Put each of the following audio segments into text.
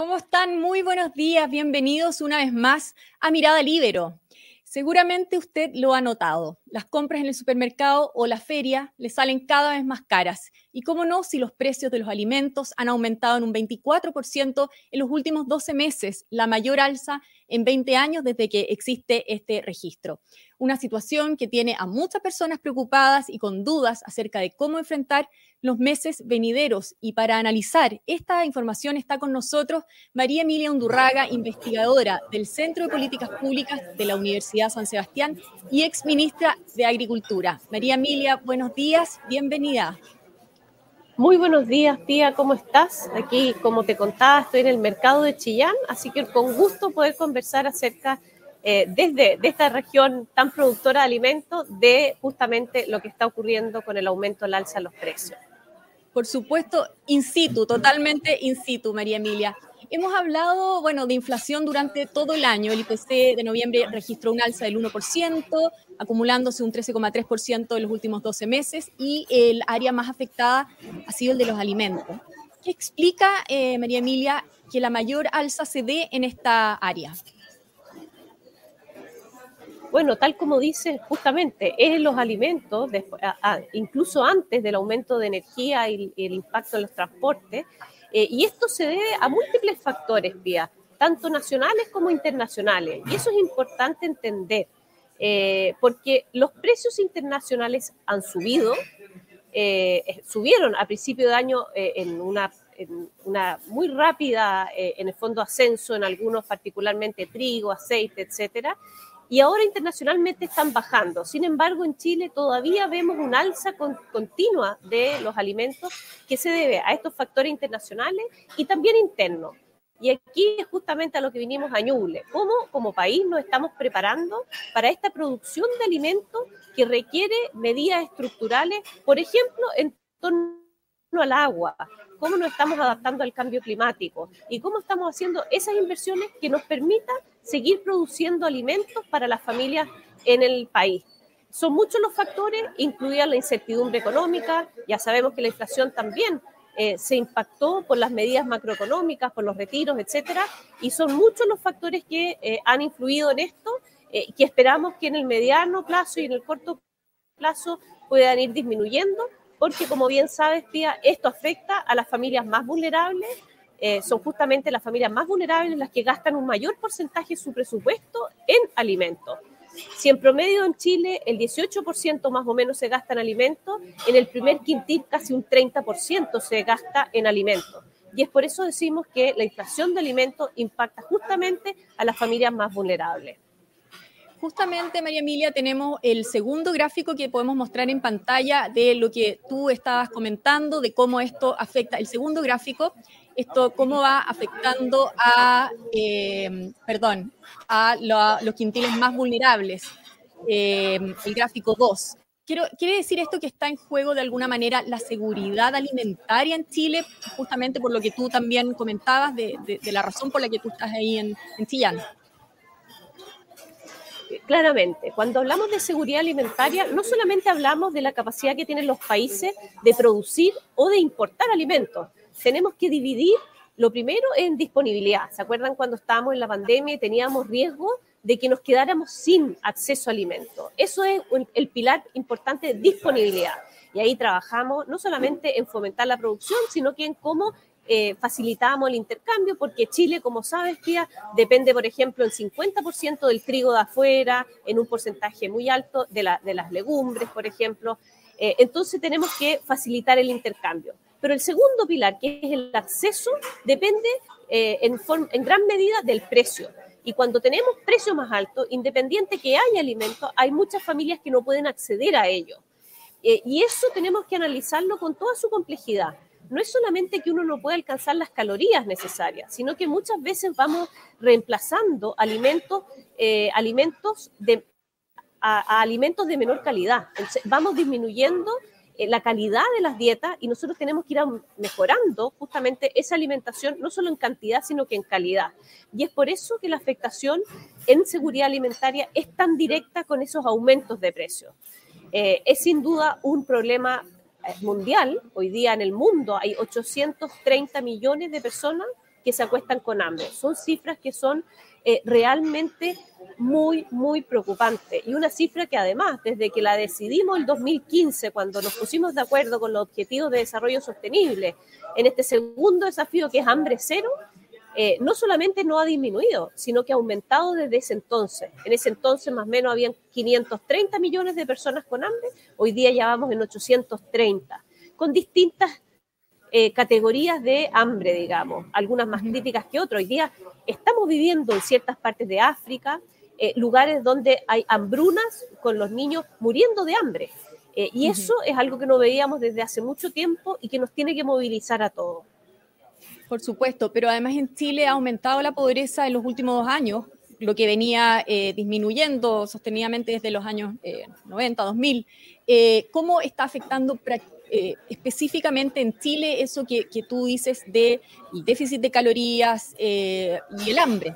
¿Cómo están? Muy buenos días, bienvenidos una vez más a Mirada Libero. Seguramente usted lo ha notado. Las compras en el supermercado o la feria le salen cada vez más caras. Y cómo no, si los precios de los alimentos han aumentado en un 24% en los últimos 12 meses, la mayor alza en 20 años desde que existe este registro. Una situación que tiene a muchas personas preocupadas y con dudas acerca de cómo enfrentar los meses venideros. Y para analizar esta información está con nosotros María Emilia Undurraga, investigadora del Centro de Políticas Públicas de la Universidad San Sebastián y ex ministra de Agricultura. María Emilia, buenos días, bienvenida. Muy buenos días, tía, ¿cómo estás? Aquí, como te contaba, estoy en el mercado de Chillán, así que con gusto poder conversar acerca eh, desde de esta región tan productora de alimentos de justamente lo que está ocurriendo con el aumento al alza de los precios. Por supuesto, in situ, totalmente in situ, María Emilia. Hemos hablado, bueno, de inflación durante todo el año. El IPC de noviembre registró un alza del 1%, acumulándose un 13,3% en los últimos 12 meses y el área más afectada ha sido el de los alimentos. ¿Qué explica, eh, María Emilia, que la mayor alza se dé en esta área? Bueno, tal como dice justamente, es los alimentos, incluso antes del aumento de energía y, el impacto en los transportes, eh, y esto se debe a múltiples factores, Pía, tanto nacionales como internacionales. Y eso es importante entender, eh, porque los precios internacionales han subido, eh, subieron a principio de año en una en una muy rápida, en el fondo, ascenso en algunos, particularmente trigo, aceite, etcétera, y ahora internacionalmente están bajando. Sin embargo, en Chile todavía vemos una alza continua de los alimentos que se debe a estos factores internacionales y también internos. Y aquí es justamente a lo que vinimos a Ñuble. ¿Cómo como país nos estamos preparando para esta producción de alimentos que requiere medidas estructurales, por ejemplo, en torno al agua, cómo nos estamos adaptando al cambio climático y cómo estamos haciendo esas inversiones que nos permitan seguir produciendo alimentos para las familias en el país. Son muchos los factores, incluida la incertidumbre económica, ya sabemos que la inflación también eh, se impactó por las medidas macroeconómicas, por los retiros, etcétera, y son muchos los factores que eh, han influido en esto, eh, que esperamos que en el mediano plazo y en el corto plazo puedan ir disminuyendo, porque como bien sabes, Pía, esto afecta a las familias más vulnerables, eh, son justamente las familias más vulnerables las que gastan un mayor porcentaje de su presupuesto en alimentos. Si en promedio en Chile el 18% más o menos se gasta en alimentos, en el primer quintil casi un 30% se gasta en alimentos. Y es por eso decimos que la inflación de alimentos impacta justamente a las familias más vulnerables. Justamente, María Emilia, tenemos el segundo gráfico que podemos mostrar en pantalla de lo que tú estabas comentando, de cómo esto afecta. El segundo gráfico, esto cómo va afectando a, eh, perdón, a, los quintiles más vulnerables. Eh, el gráfico 2. Quiero, ¿Quiere decir esto que está en juego de alguna manera la seguridad alimentaria en Chile, justamente por lo que tú también comentabas, de, la razón por la que tú estás ahí en, en Chillán? Claramente, cuando hablamos de seguridad alimentaria, no solamente hablamos de la capacidad que tienen los países de producir o de importar alimentos, tenemos que dividir lo primero en disponibilidad. ¿Se acuerdan cuando estábamos en la pandemia y teníamos riesgo de que nos quedáramos sin acceso a alimentos? Eso es el pilar importante de disponibilidad. Y ahí trabajamos no solamente en fomentar la producción, sino que en cómo eh, facilitamos el intercambio, porque Chile, como sabes, Pía, depende, por ejemplo, el 50% del trigo de afuera, en un porcentaje muy alto de, las legumbres, por ejemplo. Eh, entonces tenemos que facilitar el intercambio. Pero el segundo pilar, que es el acceso, depende eh, en, en gran medida del precio. Y cuando tenemos precio más alto, independiente que haya alimentos, hay muchas familias que no pueden acceder a ello. y eso tenemos que analizarlo con toda su complejidad no es solamente que uno no puede alcanzar las calorías necesarias, sino que muchas veces vamos reemplazando alimentos, eh, alimentos de, a, alimentos de menor calidad. vamos disminuyendo eh, la calidad de las dietas y nosotros tenemos que ir mejorando justamente esa alimentación, no solo en cantidad, sino que en calidad. Y es por eso que la afectación en seguridad alimentaria es tan directa con esos aumentos de precios. Eh, es sin duda un problema mundial, hoy día en el mundo hay 830 millones de personas que se acuestan con hambre. Son cifras que son eh, realmente muy, muy preocupantes. Y una cifra que además, desde que la decidimos el 2015, cuando nos pusimos de acuerdo con los objetivos de desarrollo sostenible, en este segundo desafío que es hambre cero, eh, no solamente no ha disminuido, sino que ha aumentado desde ese entonces. En ese entonces más o menos habían 530 millones de personas con hambre, hoy día ya vamos en 830, con distintas eh, categorías de hambre, digamos, algunas más críticas que otras. Hoy día estamos viviendo en ciertas partes de África eh, lugares donde hay hambrunas con los niños muriendo de hambre. y eso es algo que no veíamos desde hace mucho tiempo y que nos tiene que movilizar a todos. Por supuesto, pero además en Chile ha aumentado la pobreza en los últimos dos años, lo que venía eh, disminuyendo sostenidamente desde los años 90, eh, 2000. Eh, ¿Cómo está afectando específicamente en Chile eso que, tú dices del déficit de calorías y el hambre?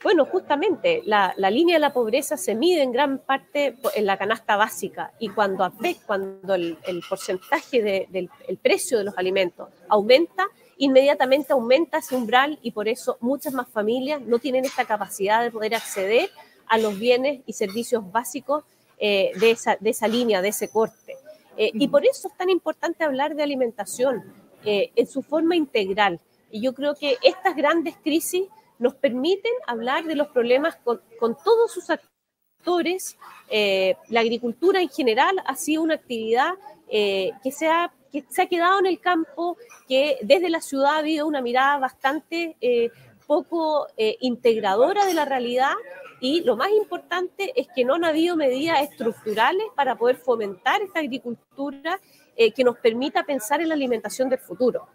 Bueno, justamente la, línea de la pobreza se mide en gran parte en la canasta básica y cuando, cuando el, porcentaje del precio de los alimentos aumenta, inmediatamente aumenta ese umbral y por eso muchas más familias no tienen esta capacidad de poder acceder a los bienes y servicios básicos eh, de, esa, de, esa, línea, de ese corte. Eh, y por eso es tan importante hablar de alimentación eh, en su forma integral. Y yo creo que estas grandes crisis nos permiten hablar de los problemas con, con todos sus actores. la agricultura en general ha sido una actividad que se ha que se ha quedado en el campo, que desde la ciudad ha habido una mirada bastante eh, poco eh, integradora de la realidad y lo más importante es que no han habido medidas estructurales para poder fomentar esta agricultura eh, que nos permita pensar en la alimentación del futuro.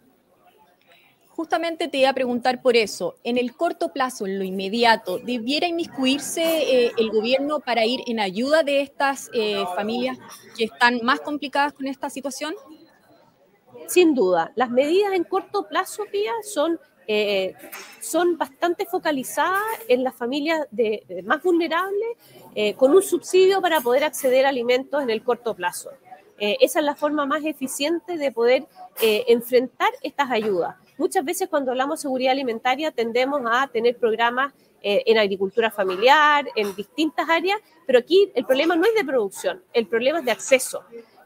Justamente te iba a preguntar por eso. En el corto plazo, en lo inmediato, ¿debiera inmiscuirse el gobierno para ir en ayuda de estas familias que están más complicadas con esta situación? Sin duda, las medidas en corto plazo, Pía, son, eh, son bastante focalizadas en las familias más vulnerables, eh, con un subsidio para poder acceder a alimentos en el corto plazo. Eh, esa es la forma más eficiente de poder enfrentar estas ayudas. Muchas veces cuando hablamos de seguridad alimentaria tendemos a tener programas en agricultura familiar, en distintas áreas, pero aquí el problema no es de producción, el problema es de acceso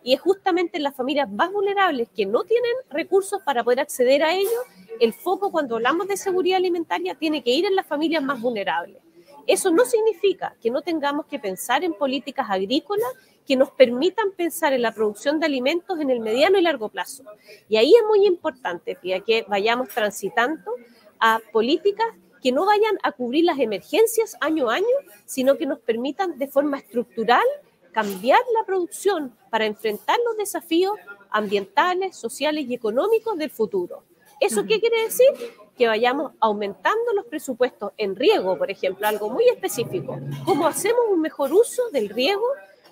y es justamente en las familias más vulnerables que no tienen recursos para poder acceder a ellos, el foco cuando hablamos de seguridad alimentaria tiene que ir en las familias más vulnerables. Eso no significa que no tengamos que pensar en políticas agrícolas que nos permitan pensar en la producción de alimentos en el mediano y largo plazo. Y ahí es muy importante que vayamos transitando a políticas que no vayan a cubrir las emergencias año a año, sino que nos permitan de forma estructural cambiar la producción para enfrentar los desafíos ambientales, sociales y económicos del futuro. ¿Eso qué quiere decir? Que vayamos aumentando los presupuestos en riego, por ejemplo, algo muy específico. ¿Cómo hacemos un mejor uso del riego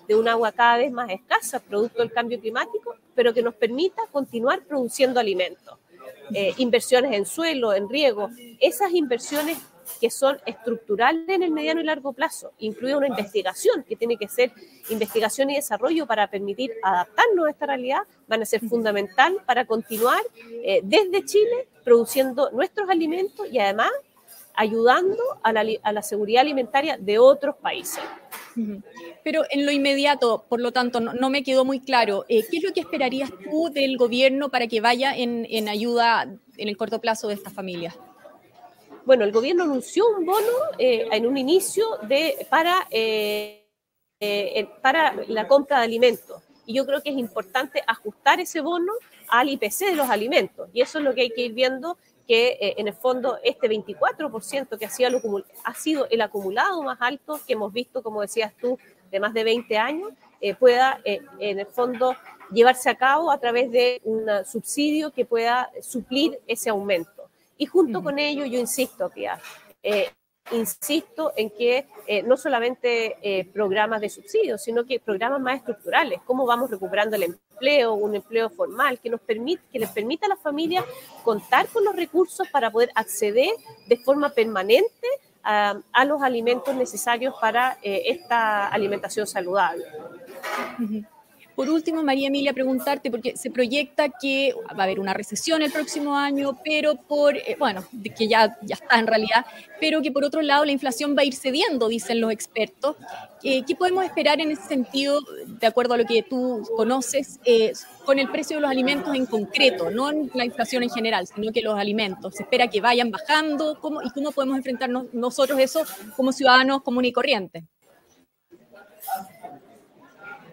de un agua cada vez más escasa, producto del cambio climático, pero que nos permita continuar produciendo alimentos? Eh, inversiones en suelo, en riego, esas inversiones que son estructurales en el mediano y largo plazo, incluye una investigación que tiene que ser investigación y desarrollo para permitir adaptarnos a esta realidad, van a ser fundamental para continuar eh, desde Chile produciendo nuestros alimentos y además ayudando a la, seguridad alimentaria de otros países. Pero en lo inmediato, por lo tanto, no, me quedó muy claro, eh, ¿qué es lo que esperarías tú del gobierno para que vaya en, en ayuda en el corto plazo de estas familias? Bueno, el gobierno anunció un bono eh, en un inicio de, para, eh, eh, para la compra de alimentos. Y yo creo que es importante ajustar ese bono al IPC de los alimentos. Y eso es lo que hay que ir viendo, que en el fondo este 24% que ha sido el acumulado más alto que hemos visto, como decías tú, de más de 20 años, pueda en el fondo llevarse a cabo a través de un subsidio que pueda suplir ese aumento. Y junto con ello, yo insisto, Pia, eh, insisto en que eh, no solamente eh, programas de subsidios, sino que programas más estructurales, cómo vamos recuperando el empleo, un empleo formal que nos permite, que les permita a las familias contar con los recursos para poder acceder de forma permanente a, a los alimentos necesarios para esta alimentación saludable. Por último, María Emilia, preguntarte, porque se proyecta que va a haber una recesión el próximo año, pero por, eh, bueno, que ya, ya está en realidad, pero que por otro lado la inflación va a ir cediendo, dicen los expertos. Eh, ¿Qué podemos esperar en ese sentido, de acuerdo a lo que tú conoces, eh, con el precio de los alimentos en concreto, no la inflación en general, sino que los alimentos? ¿Se espera que vayan bajando? ¿Cómo, ¿Y cómo podemos enfrentarnos nosotros eso como ciudadanos comunes y corrientes?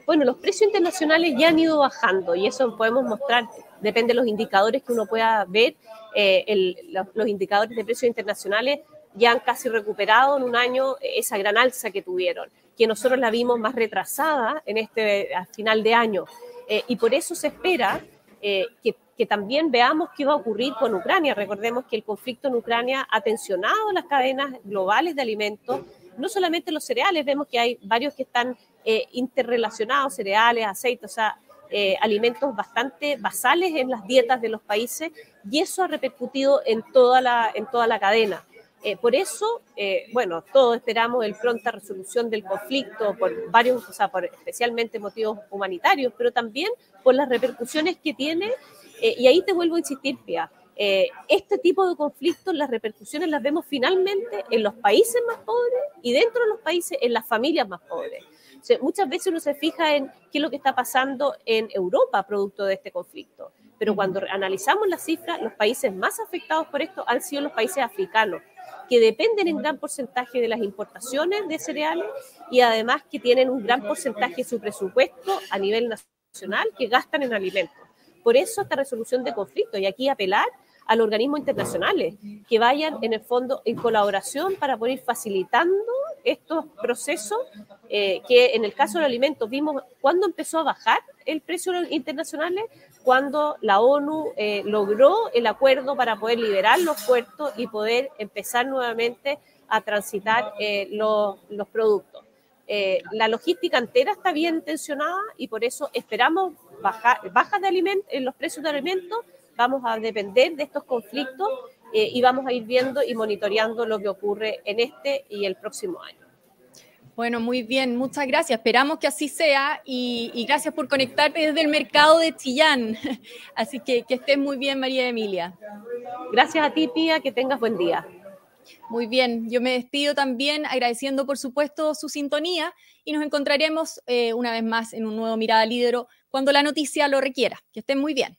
Bueno, los precios internacionales ya han ido bajando y eso podemos mostrar, depende de los indicadores que uno pueda ver, eh, los, indicadores de precios internacionales ya han casi recuperado en un año esa gran alza que tuvieron, que nosotros la vimos más retrasada en este al final de año. Eh, y por eso se espera eh, que, que, también veamos qué va a ocurrir con Ucrania. Recordemos que el conflicto en Ucrania ha tensionado las cadenas globales de alimentos, no solamente los cereales, vemos que hay varios que están eh, interrelacionados, cereales, aceites, o sea, eh, alimentos bastante basales en las dietas de los países y eso ha repercutido en toda la, en toda la cadena. Eh, por eso, bueno, todos esperamos el pronta resolución del conflicto por varios, o sea, por especialmente motivos humanitarios, pero también por las repercusiones que tiene. y ahí te vuelvo a insistir, Pia, este tipo de conflictos, las repercusiones las vemos finalmente en los países más pobres y dentro de los países en las familias más pobres muchas veces uno se fija en qué es lo que está pasando en Europa producto de este conflicto, pero cuando analizamos las cifras, los países más afectados por esto han sido los países africanos, que dependen en gran porcentaje de las importaciones de cereales y además que tienen un gran porcentaje de su presupuesto a nivel nacional que gastan en alimentos. Por eso esta resolución de conflicto y aquí apelar a los organismos internacionales que vayan en el fondo en colaboración para poder ir facilitando estos procesos eh, que en el caso de los alimentos vimos cuando empezó a bajar el precio internacional, cuando la ONU eh, logró el acuerdo para poder liberar los puertos y poder empezar nuevamente a transitar eh, los, productos. la logística entera está bien tensionada y por eso esperamos bajar, bajas de alimentos, en los precios de alimentos vamos a depender de estos conflictos eh, y vamos a ir viendo y monitoreando lo que ocurre en este y el próximo año. Bueno, muy bien, muchas gracias. Esperamos que así sea y, gracias por conectarte desde el mercado de Chillán. Así que que estés muy bien, María Emilia. Gracias a ti, Pía, que tengas buen día. Muy bien, yo me despido también agradeciendo por supuesto su sintonía y nos encontraremos eh, una vez más en un nuevo Mirada Lídero cuando la noticia lo requiera. Que estén muy bien.